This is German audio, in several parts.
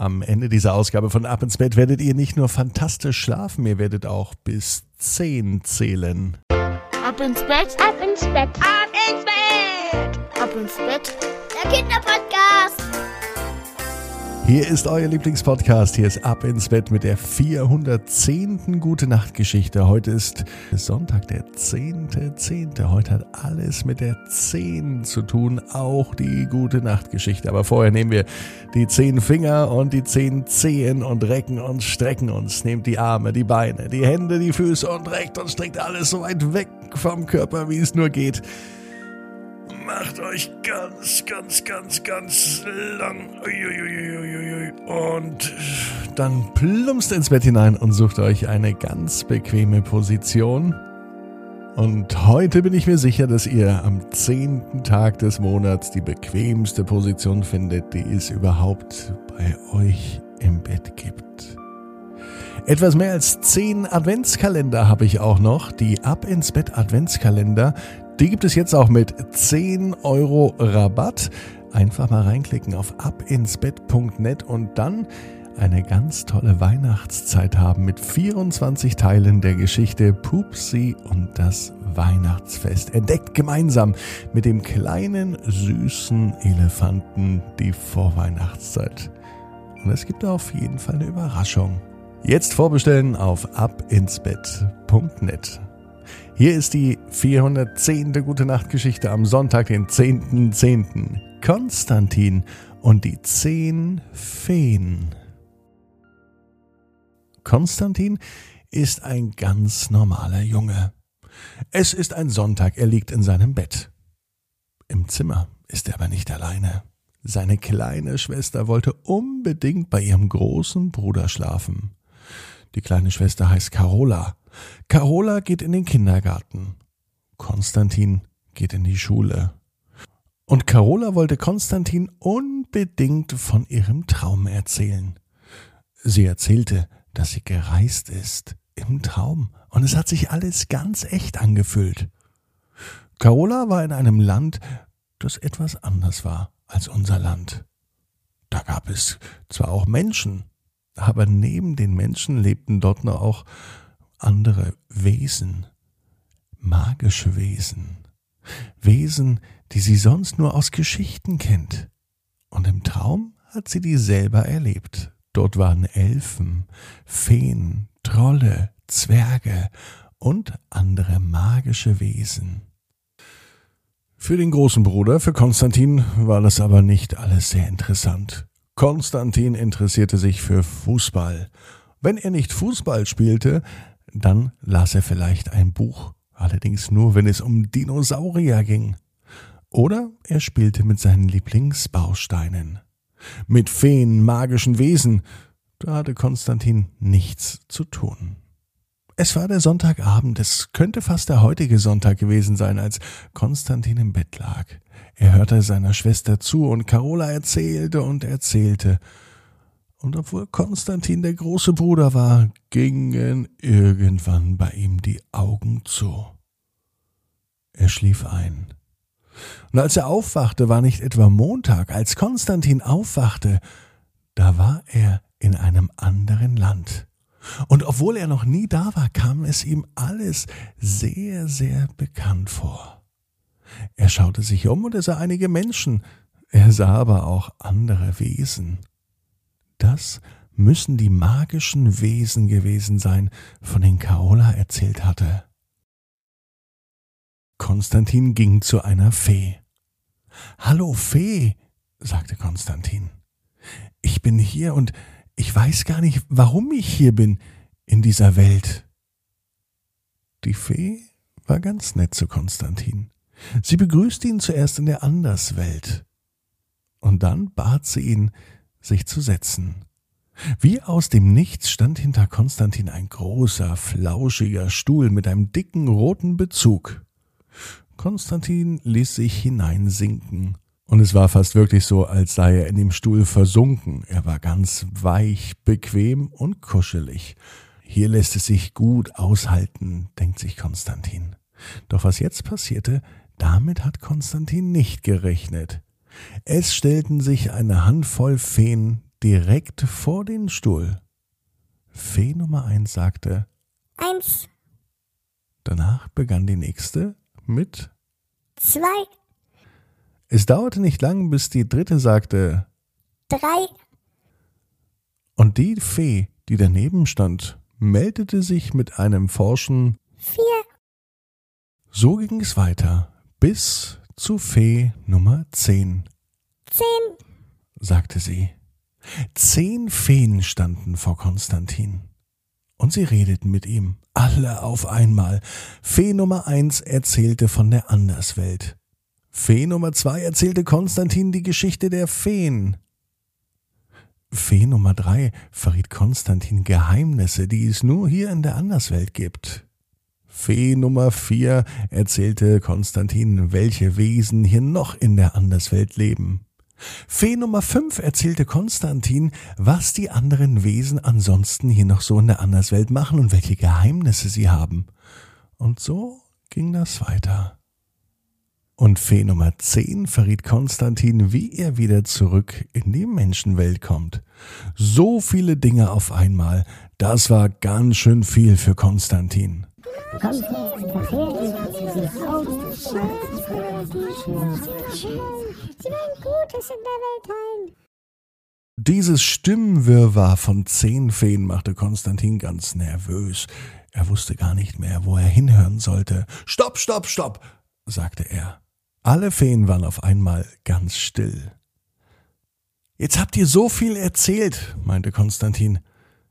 Am Ende dieser Ausgabe von Ab ins Bett werdet ihr nicht nur fantastisch schlafen, ihr werdet auch bis 10 zählen. Ab ins Bett, ab ins Bett, ab ins Bett, ab ins Bett. Der Kinderpodcast. Hier ist euer Lieblingspodcast. Hier ist Ab ins Bett mit der 410. Gute Nacht Geschichte. Heute ist Sonntag, der 10.10. .10. Heute hat alles mit der 10 zu tun, auch die Gute Nacht Geschichte. Aber vorher nehmen wir die 10 Finger und die 10 Zehen und recken und strecken uns. Nehmt die Arme, die Beine, die Hände, die Füße und reckt und streckt alles so weit weg vom Körper, wie es nur geht macht euch ganz, ganz, ganz, ganz lang. Und dann plumpst ins Bett hinein und sucht euch eine ganz bequeme Position. Und heute bin ich mir sicher, dass ihr am zehnten Tag des Monats die bequemste Position findet, die es überhaupt bei euch im Bett gibt. Etwas mehr als zehn Adventskalender habe ich auch noch. Die Ab ins Bett Adventskalender. Die gibt es jetzt auch mit 10 Euro Rabatt. Einfach mal reinklicken auf abinsbett.net und dann eine ganz tolle Weihnachtszeit haben mit 24 Teilen der Geschichte Pupsi und das Weihnachtsfest. Entdeckt gemeinsam mit dem kleinen süßen Elefanten die Vorweihnachtszeit. Und es gibt auf jeden Fall eine Überraschung. Jetzt vorbestellen auf abinsbett.net. Hier ist die 410. Gute Nacht Geschichte am Sonntag, den 10.10. .10. Konstantin und die zehn Feen. Konstantin ist ein ganz normaler Junge. Es ist ein Sonntag, er liegt in seinem Bett. Im Zimmer ist er aber nicht alleine. Seine kleine Schwester wollte unbedingt bei ihrem großen Bruder schlafen. Die kleine Schwester heißt Carola Carola geht in den Kindergarten. Konstantin geht in die Schule. Und Carola wollte Konstantin unbedingt von ihrem Traum erzählen. Sie erzählte, dass sie gereist ist im Traum, und es hat sich alles ganz echt angefühlt. Carola war in einem Land, das etwas anders war als unser Land. Da gab es zwar auch Menschen, aber neben den Menschen lebten dort noch auch andere Wesen, magische Wesen, Wesen, die sie sonst nur aus Geschichten kennt. Und im Traum hat sie die selber erlebt. Dort waren Elfen, Feen, Trolle, Zwerge und andere magische Wesen. Für den großen Bruder, für Konstantin, war das aber nicht alles sehr interessant. Konstantin interessierte sich für Fußball. Wenn er nicht Fußball spielte, dann las er vielleicht ein Buch, allerdings nur, wenn es um Dinosaurier ging. Oder er spielte mit seinen Lieblingsbausteinen. Mit Feen, magischen Wesen, da hatte Konstantin nichts zu tun. Es war der Sonntagabend, es könnte fast der heutige Sonntag gewesen sein, als Konstantin im Bett lag. Er hörte seiner Schwester zu und Carola erzählte und erzählte, und obwohl Konstantin der große Bruder war, gingen irgendwann bei ihm die Augen zu. Er schlief ein. Und als er aufwachte, war nicht etwa Montag, als Konstantin aufwachte, da war er in einem anderen Land. Und obwohl er noch nie da war, kam es ihm alles sehr, sehr bekannt vor. Er schaute sich um und er sah einige Menschen, er sah aber auch andere Wesen. Das müssen die magischen Wesen gewesen sein, von denen Carola erzählt hatte. Konstantin ging zu einer Fee. Hallo Fee, sagte Konstantin. Ich bin hier und ich weiß gar nicht, warum ich hier bin in dieser Welt. Die Fee war ganz nett zu Konstantin. Sie begrüßte ihn zuerst in der Anderswelt. Und dann bat sie ihn, sich zu setzen. Wie aus dem Nichts stand hinter Konstantin ein großer, flauschiger Stuhl mit einem dicken roten Bezug. Konstantin ließ sich hineinsinken, und es war fast wirklich so, als sei er in dem Stuhl versunken. Er war ganz weich, bequem und kuschelig. Hier lässt es sich gut aushalten, denkt sich Konstantin. Doch was jetzt passierte, damit hat Konstantin nicht gerechnet. Es stellten sich eine Handvoll Feen direkt vor den Stuhl. Fee Nummer eins sagte Eins, Danach begann die nächste mit zwei, Es dauerte nicht lang, bis die dritte sagte drei, und die Fee, die daneben stand, meldete sich mit einem forschen vier, So ging es weiter bis zu Fee Nummer 10, zehn, sagte sie. Zehn Feen standen vor Konstantin. Und sie redeten mit ihm, alle auf einmal. Fee Nummer eins erzählte von der Anderswelt. Fee Nummer zwei erzählte Konstantin die Geschichte der Feen. Fee Nummer drei verriet Konstantin Geheimnisse, die es nur hier in der Anderswelt gibt. Fee Nummer vier erzählte Konstantin, welche Wesen hier noch in der Anderswelt leben. Fee Nummer fünf erzählte Konstantin, was die anderen Wesen ansonsten hier noch so in der Anderswelt machen und welche Geheimnisse sie haben. Und so ging das weiter. Und Fee Nummer 10 verriet Konstantin, wie er wieder zurück in die Menschenwelt kommt. So viele Dinge auf einmal, das war ganz schön viel für Konstantin. Kommt her. Sie wollen Gutes in der Welt heilen. Dieses Stimmenwirrwarr von zehn Feen machte Konstantin ganz nervös. Er wusste gar nicht mehr, wo er hinhören sollte. Stopp, stopp, stopp, sagte er. Alle Feen waren auf einmal ganz still. Jetzt habt ihr so viel erzählt, meinte Konstantin.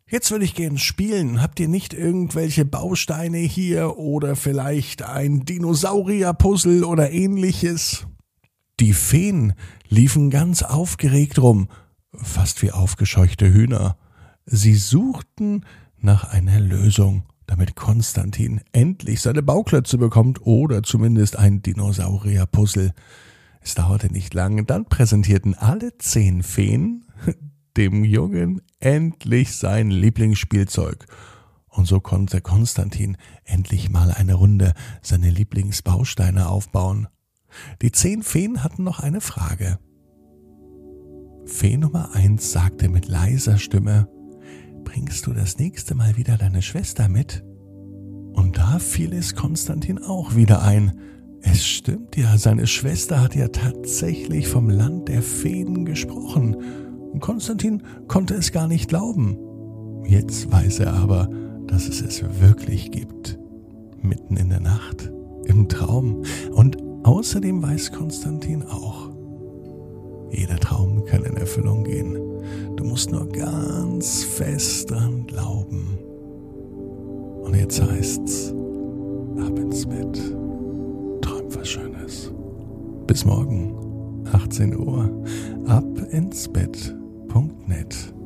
Jetzt würde ich gern spielen. Habt ihr nicht irgendwelche Bausteine hier oder vielleicht ein Dinosaurier-Puzzle oder ähnliches? Die Feen liefen ganz aufgeregt rum, fast wie aufgescheuchte Hühner. Sie suchten nach einer Lösung, damit Konstantin endlich seine Bauklötze bekommt oder zumindest ein Dinosaurier-Puzzle. Es dauerte nicht lange, dann präsentierten alle zehn Feen dem Jungen endlich sein Lieblingsspielzeug. Und so konnte Konstantin endlich mal eine Runde seine Lieblingsbausteine aufbauen. Die zehn Feen hatten noch eine Frage. Fee Nummer eins sagte mit leiser Stimme, Bringst du das nächste Mal wieder deine Schwester mit? Und da fiel es Konstantin auch wieder ein. Es stimmt ja, seine Schwester hat ja tatsächlich vom Land der Feen gesprochen. Konstantin konnte es gar nicht glauben. Jetzt weiß er aber, dass es es wirklich gibt. Mitten in der Nacht, im Traum. Und außerdem weiß Konstantin auch, jeder Traum kann in Erfüllung gehen. Du musst nur ganz fest dran glauben. Und jetzt heißt's, ab ins Bett. Träum was Schönes. Bis morgen, 18 Uhr, ab ins www.mutmacher.net.